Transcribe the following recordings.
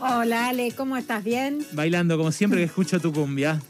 Hola Ale, ¿cómo estás? ¿Bien? Bailando como siempre que escucho tu cumbia.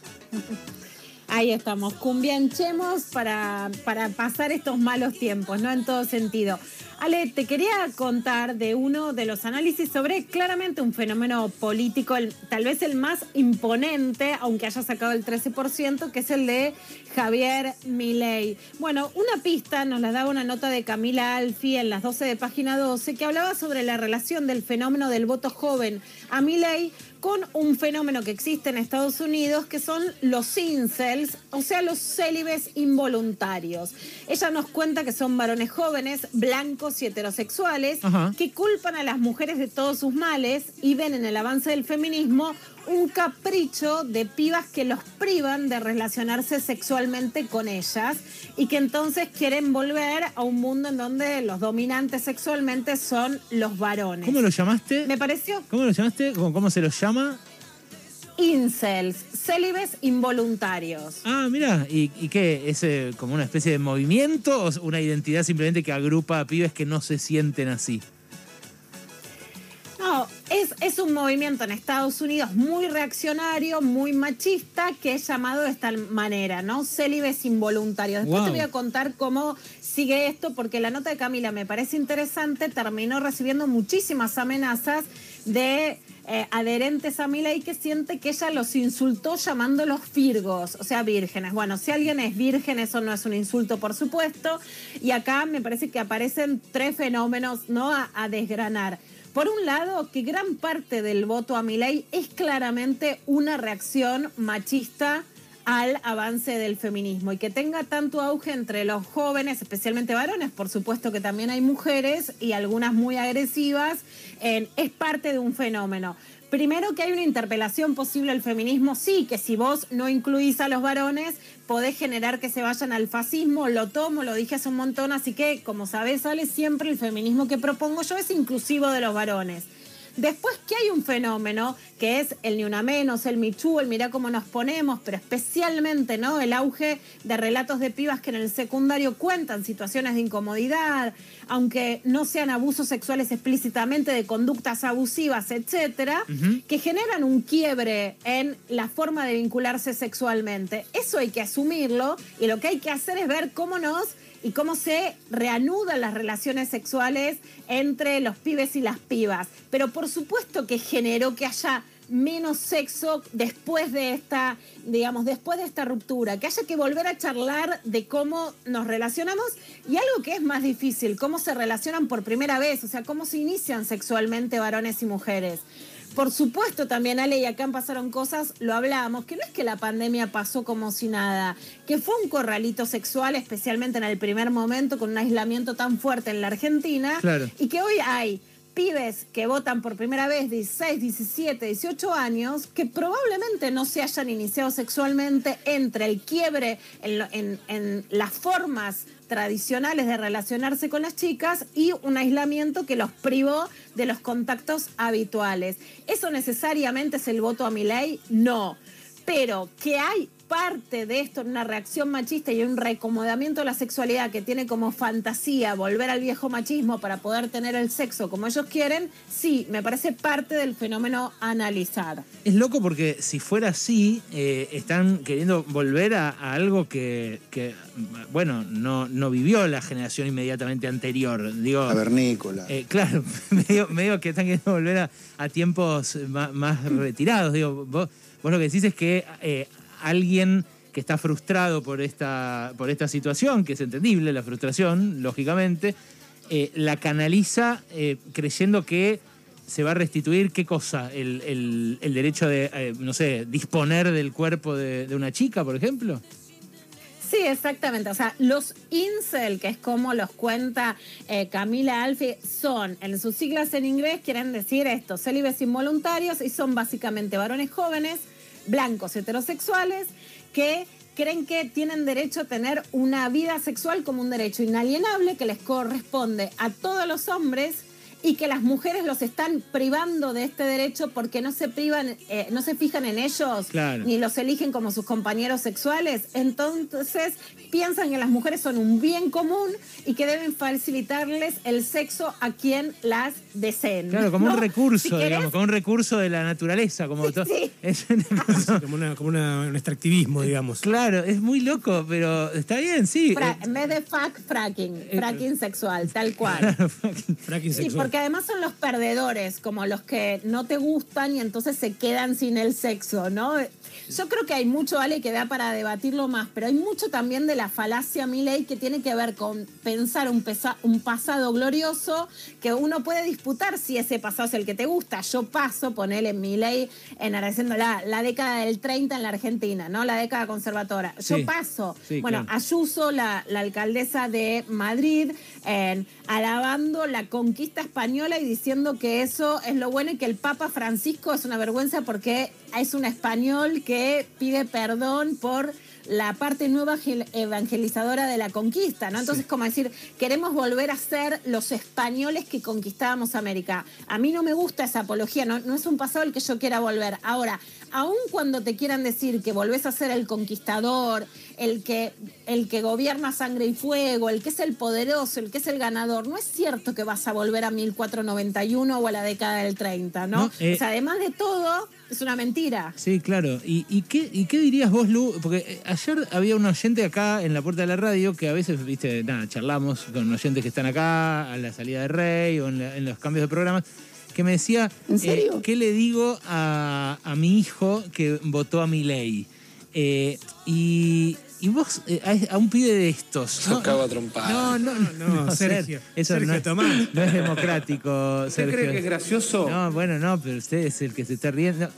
Ahí estamos, cumbianchemos para, para pasar estos malos tiempos, ¿no? En todo sentido. Ale, te quería contar de uno de los análisis sobre claramente un fenómeno político, tal vez el más imponente, aunque haya sacado el 13%, que es el de Javier Milei. Bueno, una pista nos la daba una nota de Camila Alfi en las 12 de página 12 que hablaba sobre la relación del fenómeno del voto joven a Milei con un fenómeno que existe en Estados Unidos que son los incels, o sea, los célibes involuntarios. Ella nos cuenta que son varones jóvenes, blancos y heterosexuales, que culpan a las mujeres de todos sus males y ven en el avance del feminismo un capricho de pibas que los privan de relacionarse sexualmente con ellas y que entonces quieren volver a un mundo en donde los dominantes sexualmente son los varones. ¿Cómo lo llamaste? Me pareció. ¿Cómo lo llamaste? ¿Cómo, se los llama? Incels, célibes involuntarios. Ah, mira, ¿Y, qué? ¿Es eh, como una especie de movimiento o una identidad simplemente que agrupa a pibes que no se sienten así? Es, un movimiento en Estados Unidos muy reaccionario, muy machista, que es llamado de esta manera, ¿no? Célibes involuntarios. Después te voy a contar cómo sigue esto, porque la nota de Camila me parece interesante, terminó recibiendo muchísimas amenazas de eh, adherentes a Milei que siente que ella los insultó llamándolos firgos, o sea, vírgenes. Bueno, si alguien es virgen, eso no es un insulto, por supuesto. Y acá me parece que aparecen tres fenómenos, ¿no? a desgranar. Por un lado, que gran parte del voto a Milei es claramente una reacción machista al avance del feminismo y que tenga tanto auge entre los jóvenes, especialmente varones, por supuesto que también hay mujeres y algunas muy agresivas, es parte de un fenómeno. Primero que hay una interpelación posible al feminismo, sí, que si vos no incluís a los varones, podés generar que se vayan al fascismo, lo tomo, lo dije hace un montón, así que como sabés, sale siempre el feminismo que propongo yo es inclusivo de los varones. Después que hay un fenómeno que es el ni una menos, el michu, el mira cómo nos ponemos, pero especialmente ¿no? el auge de relatos de pibas que en el secundario cuentan situaciones de incomodidad, aunque no sean abusos sexuales explícitamente, de conductas abusivas, etcétera, que generan un quiebre en la forma de vincularse sexualmente. Eso hay que asumirlo y lo que hay que hacer es ver cómo nos y cómo se reanudan las relaciones sexuales entre los pibes y las pibas. Pero por supuesto que generó que haya menos sexo después de esta, digamos, después de esta ruptura, que haya que volver a charlar de cómo nos relacionamos y algo que es más difícil, cómo se relacionan por primera vez, o sea, cómo se inician sexualmente varones y mujeres. Por supuesto también, Ale, y acá pasaron cosas, lo hablábamos, que no es que la pandemia pasó como si nada, que fue un corralito sexual, especialmente en el primer momento, con un aislamiento tan fuerte en la Argentina, y que hoy hay pibes que votan por primera vez 16, 17, 18 años que probablemente no se hayan iniciado sexualmente entre el quiebre en, en, las formas tradicionales de relacionarse con las chicas y un aislamiento que los privó de los contactos habituales. ¿Eso necesariamente es el voto a mi ley? No. Pero que hay parte de esto en una reacción machista y un reacomodamiento de la sexualidad que tiene como fantasía volver al viejo machismo para poder tener el sexo como ellos quieren, sí, me parece parte del fenómeno analizar. Es loco porque si fuera así, eh, están queriendo volver a, algo que, bueno, no, no vivió la generación inmediatamente anterior. Digo, Cavernícola. Eh, claro, medio, que están queriendo volver a, tiempos más, retirados. Digo, vos, vos, lo que decís es que eh, alguien que está frustrado por esta, por esta situación, que es entendible la frustración, lógicamente, eh, la canaliza eh, creyendo que se va a restituir qué cosa, el, derecho de, eh, no sé, disponer del cuerpo de, una chica, por ejemplo. Sí, exactamente. O sea, los incel, que es como los cuenta Camila Alfi, son, en sus siglas en inglés, quieren decir esto, célibes involuntarios y son básicamente varones jóvenes blancos heterosexuales que creen que tienen derecho a tener una vida sexual como un derecho inalienable que les corresponde a todos los hombres y que las mujeres los están privando de este derecho porque no se privan, eh, no se fijan en ellos, ni los eligen como sus compañeros sexuales. Entonces piensan que las mujeres son un bien común y que deben facilitarles el sexo a quien las deseen. Claro, como un recurso, digamos, como un recurso de la naturaleza, como todo. Es como, un extractivismo, digamos. Claro, es muy loco, pero está bien, sí. en vez de fuck, fracking, eh, fracking sexual, tal cual. fracking sexual. Porque además son los perdedores, como los que no te gustan y entonces se quedan sin el sexo, ¿no? Yo creo que hay mucho, Ale, que da para debatirlo más, pero hay mucho también de la falacia Milei que tiene que ver con pensar un, un pasado glorioso que uno puede disputar si ese pasado es el que te gusta. Yo paso, ponele Milei en la, la década del 30 en la Argentina, ¿no? La década conservadora. Yo paso. bueno, Ayuso, la, la, alcaldesa de Madrid, en, alabando la conquista española y diciendo que eso es lo bueno y que el Papa Francisco es una vergüenza porque es un español que pide perdón por la parte nueva evangelizadora de la conquista, ¿no? Entonces, como decir, queremos volver a ser los españoles que conquistábamos América. A mí no me gusta esa apología, no, no es un pasado el que yo quiera volver. Ahora, aun cuando te quieran decir que volvés a ser el conquistador, el que, el que gobierna sangre y fuego, el que es el poderoso, el que es el ganador, no es cierto que vas a volver a 1491 o a la década del 30, ¿no? Eh, o sea, además de todo, es una mentira. Sí, claro. ¿Y, qué, ¿Y qué dirías vos, Lu? Porque eh, ayer había un oyente acá en la puerta de la radio que a veces, viste, nada, charlamos con oyentes que están acá a la salida de Rey o en, los cambios de programas que me decía, eh, ¿qué le digo a, mi hijo que votó a mi ley? Eh, y, y vos, eh, a, un pibe de estos. No, a trompar. No, no, no, no Sergio. Eso Sergio no, Tomás. no es democrático. ¿Usted cree que es gracioso? No, bueno, no, pero usted es el que se está riendo.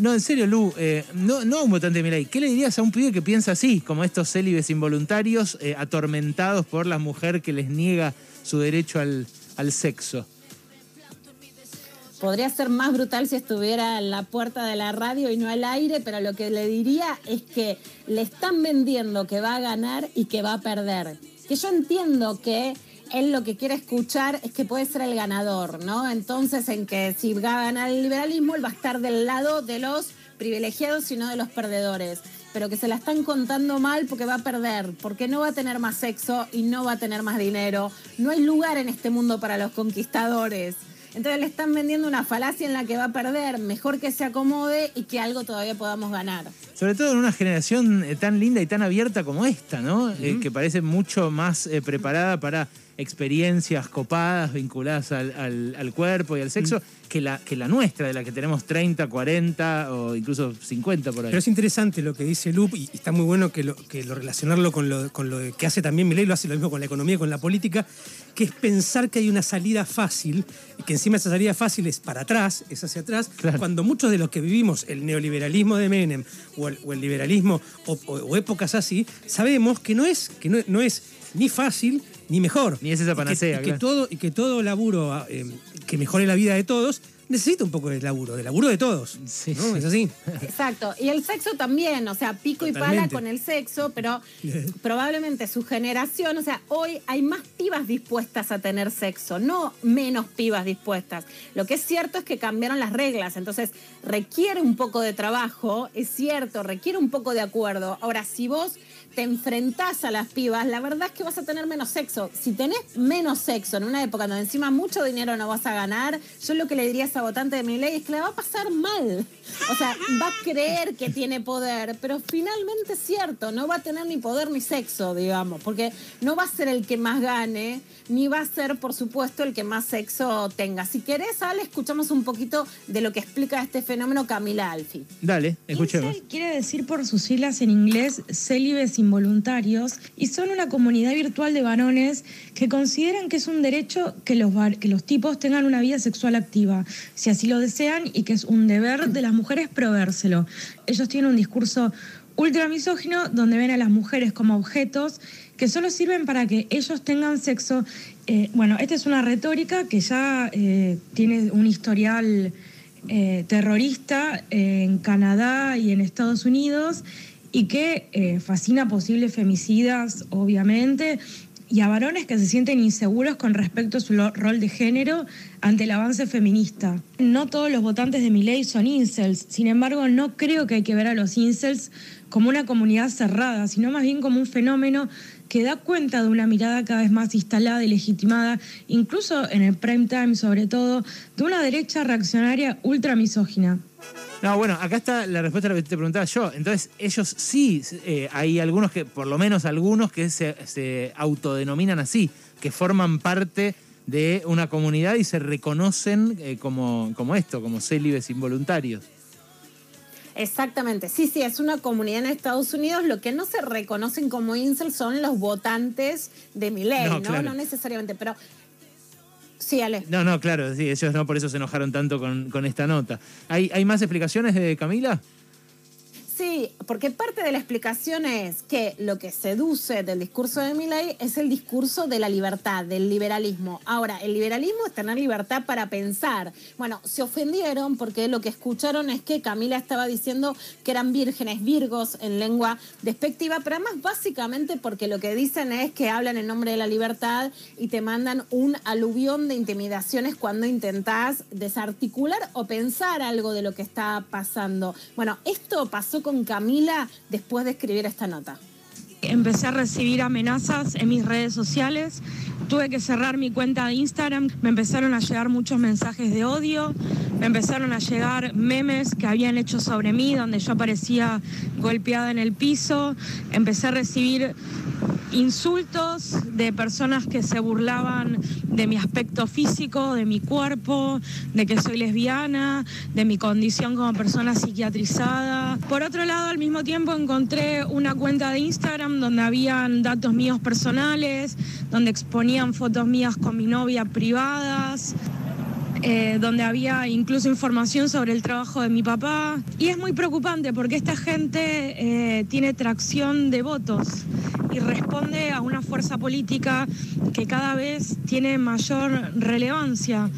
No, en serio, Lu, eh, no, no a un votante de Milay. ¿Qué le dirías a un pibe que piensa así, como estos célibes involuntarios, eh, atormentados por la mujer que les niega su derecho al, al sexo? Podría ser más brutal si estuviera en la puerta de la radio y no al aire, pero lo que le diría es que le están vendiendo que va a ganar y que va a perder. Que yo entiendo que él lo que quiere escuchar es que puede ser el ganador, ¿no? Entonces, en que si va a ganar el liberalismo, él va a estar del lado de los privilegiados y no de los perdedores. Pero que se la están contando mal porque va a perder, porque no va a tener más sexo y no va a tener más dinero. No hay lugar en este mundo para los conquistadores. Entonces le están vendiendo una falacia en la que va a perder. Mejor que se acomode y que algo todavía podamos ganar. Sobre todo en una generación eh, tan linda y tan abierta como esta, ¿no? Eh, que parece mucho más eh, preparada para experiencias copadas vinculadas al, cuerpo y al sexo mm. que, la, que la nuestra, de la que tenemos 30, 40 o incluso 50 por ahí. Pero es interesante lo que dice Lup y, está muy bueno que lo, que lo relacionarlo con lo, con lo que hace también Milei, lo hace lo mismo con la economía, con la política, que es pensar que hay una salida fácil y que encima esa salida fácil es para atrás, es hacia atrás, cuando muchos de los que vivimos el neoliberalismo de Menem o el, liberalismo o, épocas así, sabemos que no es, que no es ni fácil ni mejor. Ni es esa panacea. Y que, todo, y que todo laburo eh, que mejore la vida de todos necesita un poco de laburo, de laburo de todos. Sí, ¿no? Es así. Exacto. Y el sexo también, o sea, pico y pala con el sexo, pero probablemente su generación, o sea, hoy hay más pibas dispuestas a tener sexo, no menos pibas dispuestas. Lo que es cierto es que cambiaron las reglas, entonces requiere un poco de trabajo, es cierto, requiere un poco de acuerdo. Ahora, si vos te enfrentás a las pibas, la verdad es que vas a tener menos sexo. Si tenés menos sexo en una época donde encima mucho dinero no vas a ganar, yo lo que le diría a esa votante de mi ley es que le va a pasar mal. O sea, va a creer que tiene poder, pero finalmente es cierto, no va a tener ni poder ni sexo, digamos, porque no va a ser el que más gane, ni va a ser, por supuesto, el que más sexo tenga. Si querés, Ale, escuchamos un poquito de lo que explica este fenómeno Camila Alfi. Dale, escuchemos. quiere decir por sus siglas en inglés célibes involuntarios y son una comunidad virtual de varones que consideran que es un derecho que los, que los tipos tengan una vida sexual activa, si así lo desean, y que es un deber de las mujeres provérselo. Ellos tienen un discurso ultra misógino donde ven a las mujeres como objetos que solo sirven para que ellos tengan sexo. Eh, bueno, esta es una retórica que ya eh, tiene un historial eh, terrorista en Canadá y en Estados Unidos y que fascina posibles femicidas, obviamente, y a varones que se sienten inseguros con respecto a su rol de género ante el avance feminista. No todos los votantes de mi ley son incels, sin embargo no creo que hay que ver a los incels como una comunidad cerrada, sino más bien como un fenómeno que da cuenta de una mirada cada vez más instalada y legitimada, incluso en el prime time sobre todo, de una derecha reaccionaria ultra misógina. No, bueno, acá está la respuesta a lo que te preguntaba yo. Entonces, ellos sí, eh, hay algunos que, por lo menos algunos, que se, autodenominan así, que forman parte de una comunidad y se reconocen eh, como, como esto, como célibes involuntarios. Exactamente, sí, sí, es una comunidad en Estados Unidos. Lo que no se reconocen como incel son los votantes de mi ley, ¿no? No necesariamente, pero Sí, Ale. No, no, claro, sí, ellos no por eso se enojaron tanto con, con esta nota. ¿Hay, ¿Hay más explicaciones de Camila? Sí, porque parte de la explicación es que lo que seduce del discurso de Milley es el discurso de la libertad, del liberalismo. Ahora, el liberalismo es tener libertad para pensar. Bueno, se ofendieron porque lo que escucharon es que Camila estaba diciendo que eran vírgenes, virgos en lengua despectiva, pero además básicamente porque lo que dicen es que hablan en nombre de la libertad y te mandan un aluvión de intimidaciones cuando intentás desarticular o pensar algo de lo que está pasando. Bueno, esto pasó con Camila después de escribir esta nota? Empecé a recibir amenazas en mis redes sociales, tuve que cerrar mi cuenta de Instagram, me empezaron a llegar muchos mensajes de odio, me empezaron a llegar memes que habían hecho sobre mí, donde yo aparecía golpeada en el piso, empecé a recibir insultos de personas que se burlaban de mi aspecto físico, de mi cuerpo, de que soy lesbiana, de mi condición como persona psiquiatrizada. Por otro lado, al mismo tiempo encontré una cuenta de Instagram donde habían datos míos personales, donde exponían fotos mías con mi novia privadas. Eh, donde había incluso información sobre el trabajo de mi papá. Y es muy preocupante porque esta gente eh, tiene tracción de votos y responde a una fuerza política que cada vez tiene mayor relevancia.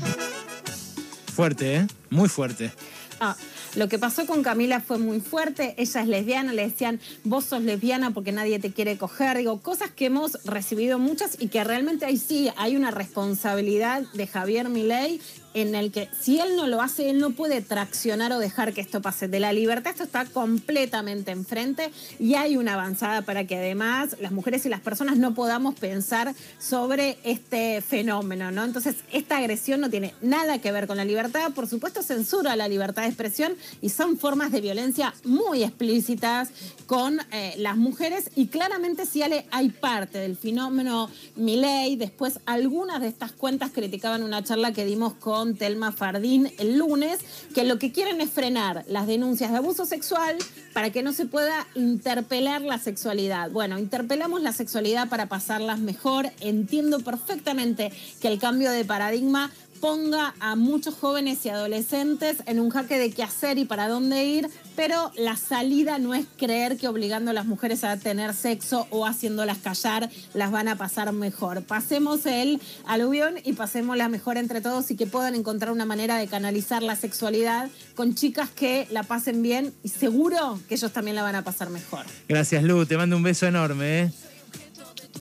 Fuerte, ¿eh? Muy fuerte. Ah, lo que pasó con Camila fue muy fuerte. Ella es lesbiana, le decían, vos sos lesbiana porque nadie te quiere coger. Digo, cosas que hemos recibido muchas y que realmente ahí sí hay una responsabilidad de Javier Milei en el que si él no lo hace, él no puede traccionar o dejar que esto pase. De la libertad esto está completamente enfrente y hay una avanzada para que además las mujeres y las personas no podamos pensar sobre este fenómeno, ¿no? Entonces, esta agresión no tiene nada que ver con la libertad, por supuesto censura la libertad de expresión y son formas de violencia muy explícitas con eh, las mujeres y claramente si hay parte del fenómeno Miley, después algunas de estas cuentas criticaban una charla que dimos Telma Fardín el lunes, que lo que quieren es frenar las denuncias de abuso sexual para que no se pueda interpelar la sexualidad. Bueno, interpelamos la sexualidad para pasarlas mejor. Entiendo perfectamente que el cambio de paradigma ponga a muchos jóvenes y adolescentes en un jaque de qué hacer y para dónde ir, pero la salida no es creer que obligando a las mujeres a tener sexo o haciéndolas callar las van a pasar mejor. Pasemos el aluvión y pasémosla mejor entre todos y que puedan encontrar una manera de canalizar la sexualidad con chicas que la pasen bien y seguro que ellos también la van a pasar mejor. Gracias, Lu. Te mando un beso enorme. ¿eh?